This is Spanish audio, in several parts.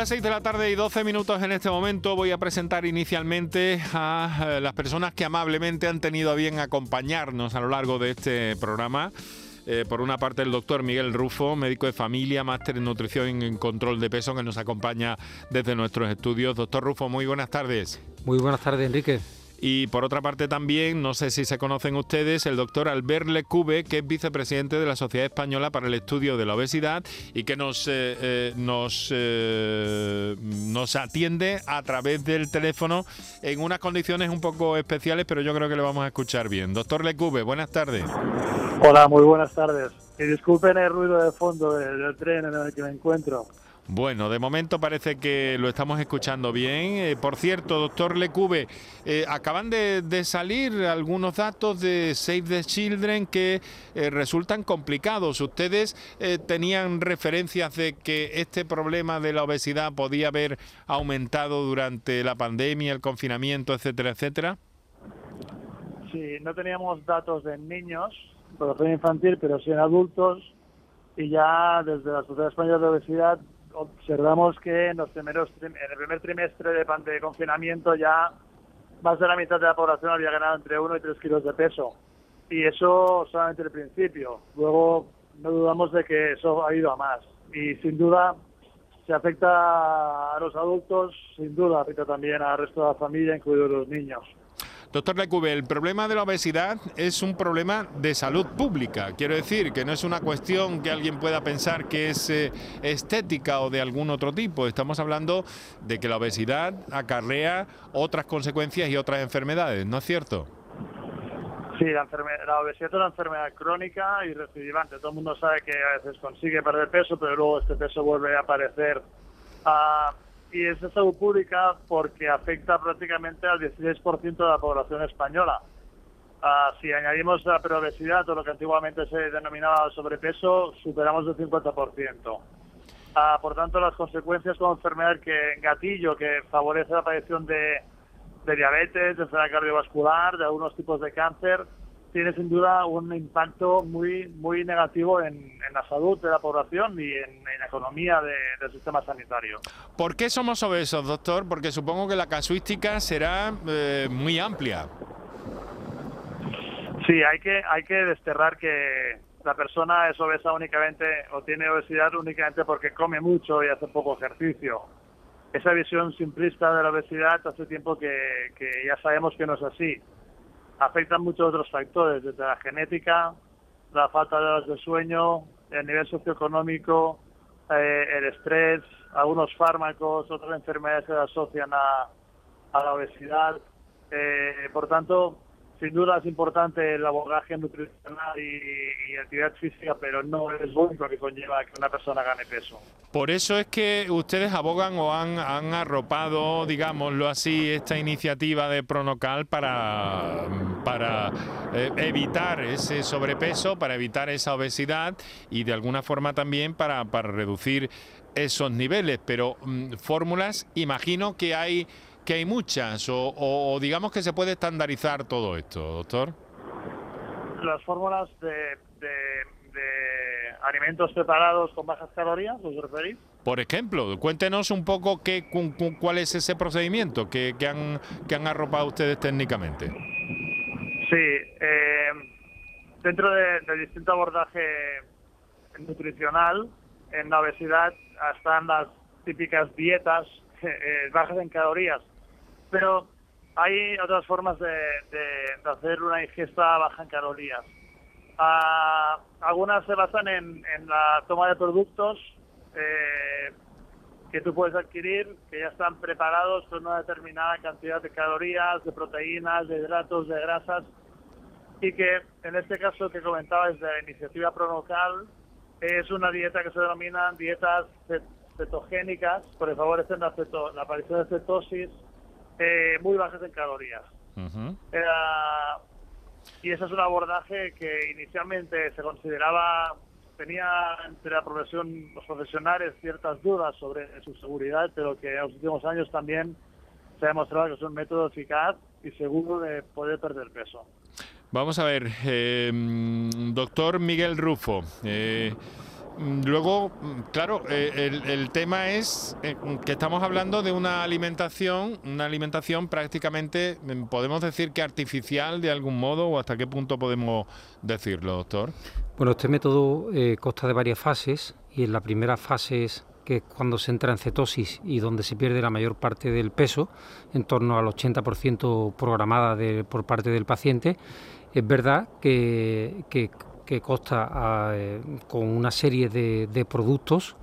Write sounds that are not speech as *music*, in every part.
las 6 de la tarde y 12 minutos en este momento voy a presentar inicialmente a eh, las personas que amablemente han tenido a bien acompañarnos a lo largo de este programa. Eh, por una parte el doctor Miguel Rufo, médico de familia, máster en nutrición y control de peso, que nos acompaña desde nuestros estudios. Doctor Rufo, muy buenas tardes. Muy buenas tardes, Enrique. Y por otra parte también, no sé si se conocen ustedes, el doctor Albert Lecube, que es vicepresidente de la Sociedad Española para el Estudio de la Obesidad y que nos, eh, eh, nos, eh, nos atiende a través del teléfono en unas condiciones un poco especiales, pero yo creo que le vamos a escuchar bien. Doctor Lecube, buenas tardes. Hola, muy buenas tardes. Y disculpen el ruido de fondo del tren en el que me encuentro. Bueno, de momento parece que lo estamos escuchando bien. Eh, por cierto, doctor Lecube, eh, acaban de, salir algunos datos de Save the Children que eh, resultan complicados. ¿Ustedes tenían referencias de que este problema de la obesidad podía haber aumentado durante la pandemia, el confinamiento, etcétera, etcétera? Sí, no teníamos datos de niños, población infantil, pero sí en adultos. Y ya desde la Sociedad Española de Obesidad observamos que en, los primeros, en el primer trimestre de, de confinamiento ya más de la mitad de la población había ganado entre 1 y 3 kilos de peso. Y eso solamente el principio. Luego no dudamos de que eso ha ido a más. Y sin duda se afecta a los adultos, sin duda afecta también al resto de la familia, incluidos los niños. Doctor Lecube, el problema de la obesidad es un problema de salud pública. Quiero decir que no es una cuestión que alguien pueda pensar que es eh, estética o de algún otro tipo. Estamos hablando de que la obesidad acarrea otras consecuencias y otras enfermedades, ¿no es cierto? Sí, la, la, obesidad es una enfermedad crónica y recidivante. Todo el mundo sabe que a veces consigue perder peso, pero luego este peso vuelve a aparecer. Ah, y es de salud pública porque afecta prácticamente al 16% de la población española. Ah, si añadimos la preobesidad o lo que antiguamente se denominaba sobrepeso, superamos el 50%. Ah, por tanto, las consecuencias como enfermedad que gatillo, que favorece la aparición de, de diabetes, de enfermedad cardiovascular, de algunos tipos de cáncer, tiene sin duda un impacto muy muy negativo en, la salud de la población y en, la economía del sistema sanitario. ¿Por qué somos obesos, doctor? Porque supongo que la casuística será eh, muy amplia. Sí, hay que hay que desterrar que la persona es obesa únicamente o tiene obesidad únicamente porque come mucho y hace poco ejercicio. Esa visión simplista de la obesidad hace tiempo que, que ya sabemos que no es así afectan muchos otros factores, desde la genética, la falta de horas de sueño, el nivel socioeconómico, eh, el estrés, algunos fármacos, otras enfermedades se asocian a, a la obesidad. Eh, por tanto, sin duda es importante el abordaje nutricional y, actividad física, pero no es lo único que conlleva que una persona gane peso. Por eso es que ustedes abogan o han, han arropado, digámoslo así, esta iniciativa de Pronocal para, para eh, evitar ese sobrepeso, para evitar esa obesidad y de alguna forma también para, para reducir esos niveles. Pero mm, fórmulas, imagino que hay que hay muchas o, digamos que se puede estandarizar todo esto, doctor? Las fórmulas de, alimentos preparados con bajas calorías, ¿os referís? Por ejemplo, cuéntenos un poco qué, cuál es ese procedimiento que, han, que han arropado ustedes técnicamente. Sí, eh, dentro del de distinto abordaje nutricional, en la obesidad están las típicas dietas eh, bajas en calorías, pero hay otras formas de, hacer una ingesta baja en calorías. Ah, algunas se basan en, la toma de productos eh, que tú puedes adquirir, que ya están preparados con una determinada cantidad de calorías, de proteínas, de hidratos, de grasas, y que en este caso que comentabas de la iniciativa Pronocal, es una dieta que se denomina dietas cetogénicas, porque favorecen la, la aparición de cetosis, eh, muy bajas en calorías. y ese es un abordaje que inicialmente se consideraba, tenía entre la profesión, los profesionales ciertas dudas sobre su seguridad, pero que en los últimos años también se ha demostrado que es un método eficaz y seguro de poder perder peso. Vamos a ver, eh, doctor Miguel Rufo. Eh, luego, mm, claro, eh, el, tema es eh, que estamos hablando de una alimentación, una alimentación prácticamente, mm, podemos decir que artificial de algún modo, o hasta qué punto podemos decirlo, doctor. Bueno, este método consta de varias fases y en la primera fase es que es cuando se entra en cetosis y donde se pierde la mayor parte del peso, en torno al 80% programada por parte del paciente, es verdad que, consta eh, con una serie de, productos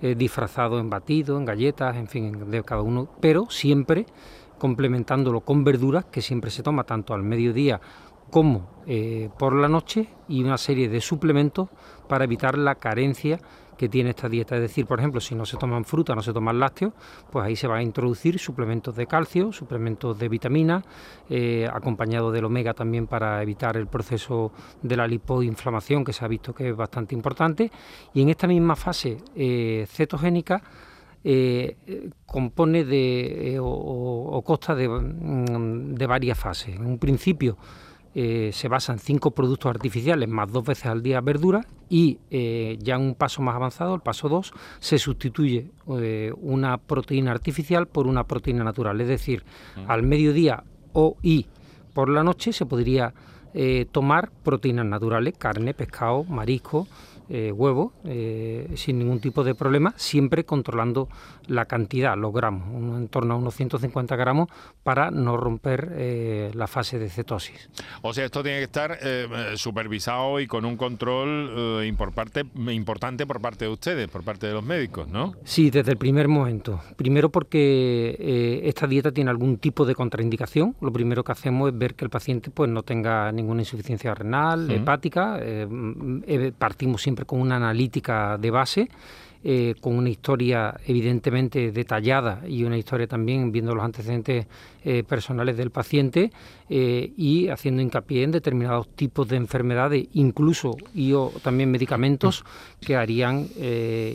eh, disfrazados en batido, en galletas, en fin, de cada uno, pero siempre complementándolo con verduras que siempre se toma tanto al mediodía como eh, por la noche y una serie de suplementos para evitar la carencia que tiene esta dieta. Es decir, por ejemplo, si no se toman fruta, no se toman lácteos, pues ahí se van a introducir suplementos de calcio, suplementos de vitamina, eh, acompañado del omega también para evitar el proceso de la lipoinflamación, que se ha visto que es bastante importante. Y en esta misma fase eh, cetogénica, eh, compone de o, o, consta mm, de varias fases. En un principio eh, se basa en cinco productos artificiales más dos veces al día verdura y eh, ya en un paso más avanzado, el paso 2, se sustituye eh, una proteína artificial por una proteína natural. Es decir, mm. al mediodía o y por la noche se podría tomar proteínas naturales, carne, pescado, marisco, eh, huevo eh, sin ningún tipo de problema, siempre controlando la cantidad, los gramos, en torno a unos 150 gramos para no romper eh, la fase de cetosis. O sea, esto tiene que estar supervisado y con un control importante por parte de ustedes, por parte de los médicos, ¿no? Sí, desde el primer momento. Primero porque esta dieta tiene algún tipo de contraindicación. Lo primero que hacemos es ver que el paciente pues no tenga ninguna insuficiencia renal, hepática. partimos siempre con una analítica de base eh, con una historia evidentemente detallada y una historia también viendo los antecedentes eh, personales del paciente eh, y haciendo hincapié en determinados tipos de enfermedades, incluso y o también medicamentos que harían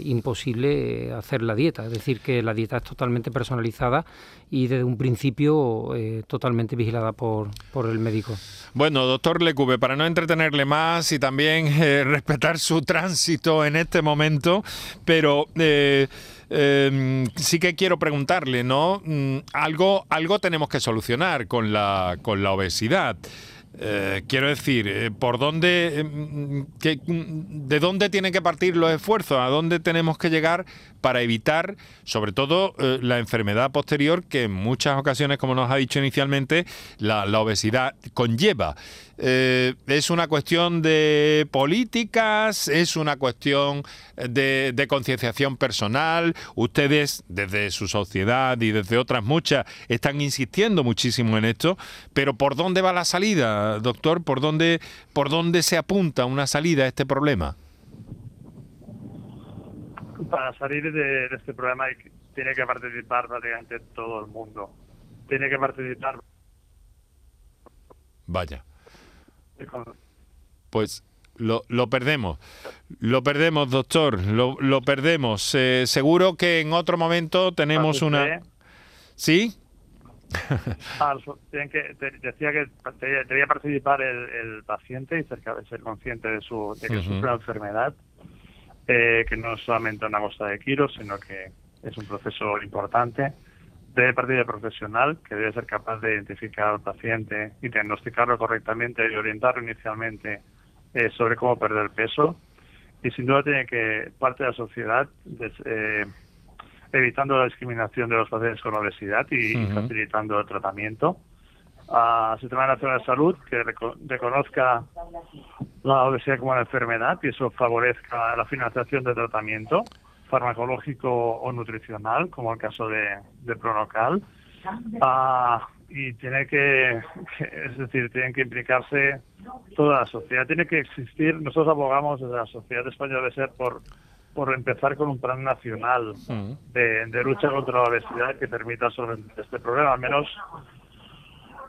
imposible hacer la dieta. Es decir, que la dieta es totalmente personalizada y desde un principio totalmente vigilada por, por el médico. Bueno, doctor Lecube, para no entretenerle más y también *laughs* respetar su tránsito en este momento, pero eh, em, sí que quiero preguntarle, ¿no? Mm, algo, algo tenemos que solucionar con la, con la obesidad. Eh, quiero decir, eh, ¿por dónde, em, de dónde tienen que partir los esfuerzos? ¿A dónde tenemos que llegar para evitar, sobre todo, la enfermedad posterior que en muchas ocasiones, como nos ha dicho inicialmente, la obesidad conlleva? Eh, es una cuestión de políticas, es una cuestión de, concienciación personal. Ustedes, desde su sociedad y desde otras muchas, están insistiendo muchísimo en esto. Pero ¿por dónde va la salida, doctor? ¿Por dónde, por dónde se apunta una salida a este problema? Para salir de, este problema tiene que participar prácticamente todo el mundo. Tiene que participar. Vaya. Pues lo, perdemos. Lo perdemos, doctor. Lo, lo perdemos. Eh, seguro que en otro momento tenemos una. ¿Sí? que, decía que debía participar el, paciente y ser, ser consciente de, su, de que sufre una enfermedad, eh, que no es solamente una cosa de kilos, sino que es un proceso importante debe partir del profesional, que debe ser capaz de identificar al paciente y diagnosticarlo correctamente y orientarlo inicialmente eh, sobre cómo perder peso. Y sin duda tiene que parte de la sociedad, eh, evitando la discriminación de los pacientes con obesidad y, facilitando el tratamiento. A Sistema Nacional de Salud que reconozca la obesidad como una enfermedad y eso favorezca la financiación del tratamiento farmacológico o nutricional, como el caso de, de Pronocal. Ah, y tiene que, *laughs* es decir, tienen que implicarse toda la sociedad. Tiene que existir, nosotros abogamos desde la sociedad española de ser por, por empezar con un plan nacional de, de lucha contra la obesidad que permita solventar este problema, al menos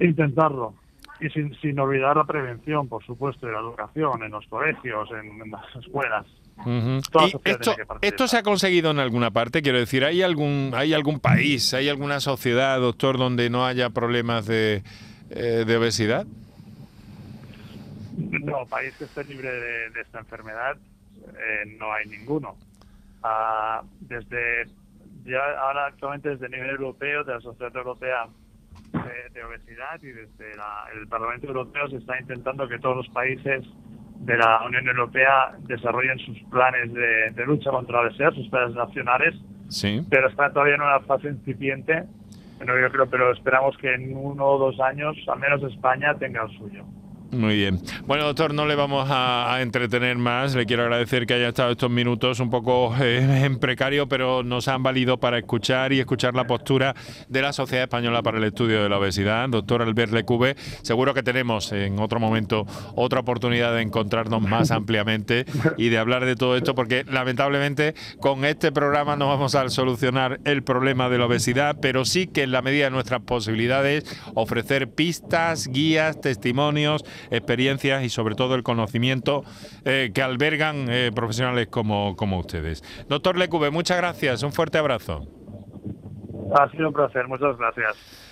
intentarlo y sin, sin olvidar la prevención, por supuesto, y la educación en los colegios, en las escuelas esto, se ha conseguido en alguna parte? Quiero decir, ¿hay algún, ¿hay algún país, hay alguna sociedad, doctor, donde no haya problemas de, eh, obesidad? No, país que esté libre de, esta enfermedad. eh, no hay ninguno. Ah, desde ya ahora actualmente desde el nivel europeo, de la Sociedad Europea de, Obesidad y desde el Parlamento Europeo se está intentando que todos los países de la Unión Europea desarrollen sus planes de, lucha contra la obesidad, sus planes nacionales, sí. pero está todavía en una fase incipiente. Bueno, yo creo, pero esperamos que en uno o dos años, al menos España, tenga el suyo. Muy bien. Bueno, doctor, no le vamos a, entretener más. Le quiero agradecer que haya estado estos minutos un poco eh, en precario, pero nos han valido para escuchar y escuchar la postura de la Sociedad Española para el Estudio de la Obesidad. Doctor Albert Lecube, seguro que tenemos en otro momento otra oportunidad de encontrarnos más ampliamente y de hablar de todo esto, porque lamentablemente con este programa no vamos a solucionar el problema de la obesidad, pero sí que en la medida de nuestras posibilidades ofrecer pistas, guías, testimonios experiencias y sobre todo el conocimiento eh, que albergan eh, profesionales como, como ustedes. Doctor Lecube, muchas gracias, un fuerte abrazo. Ha sido un placer, muchas gracias.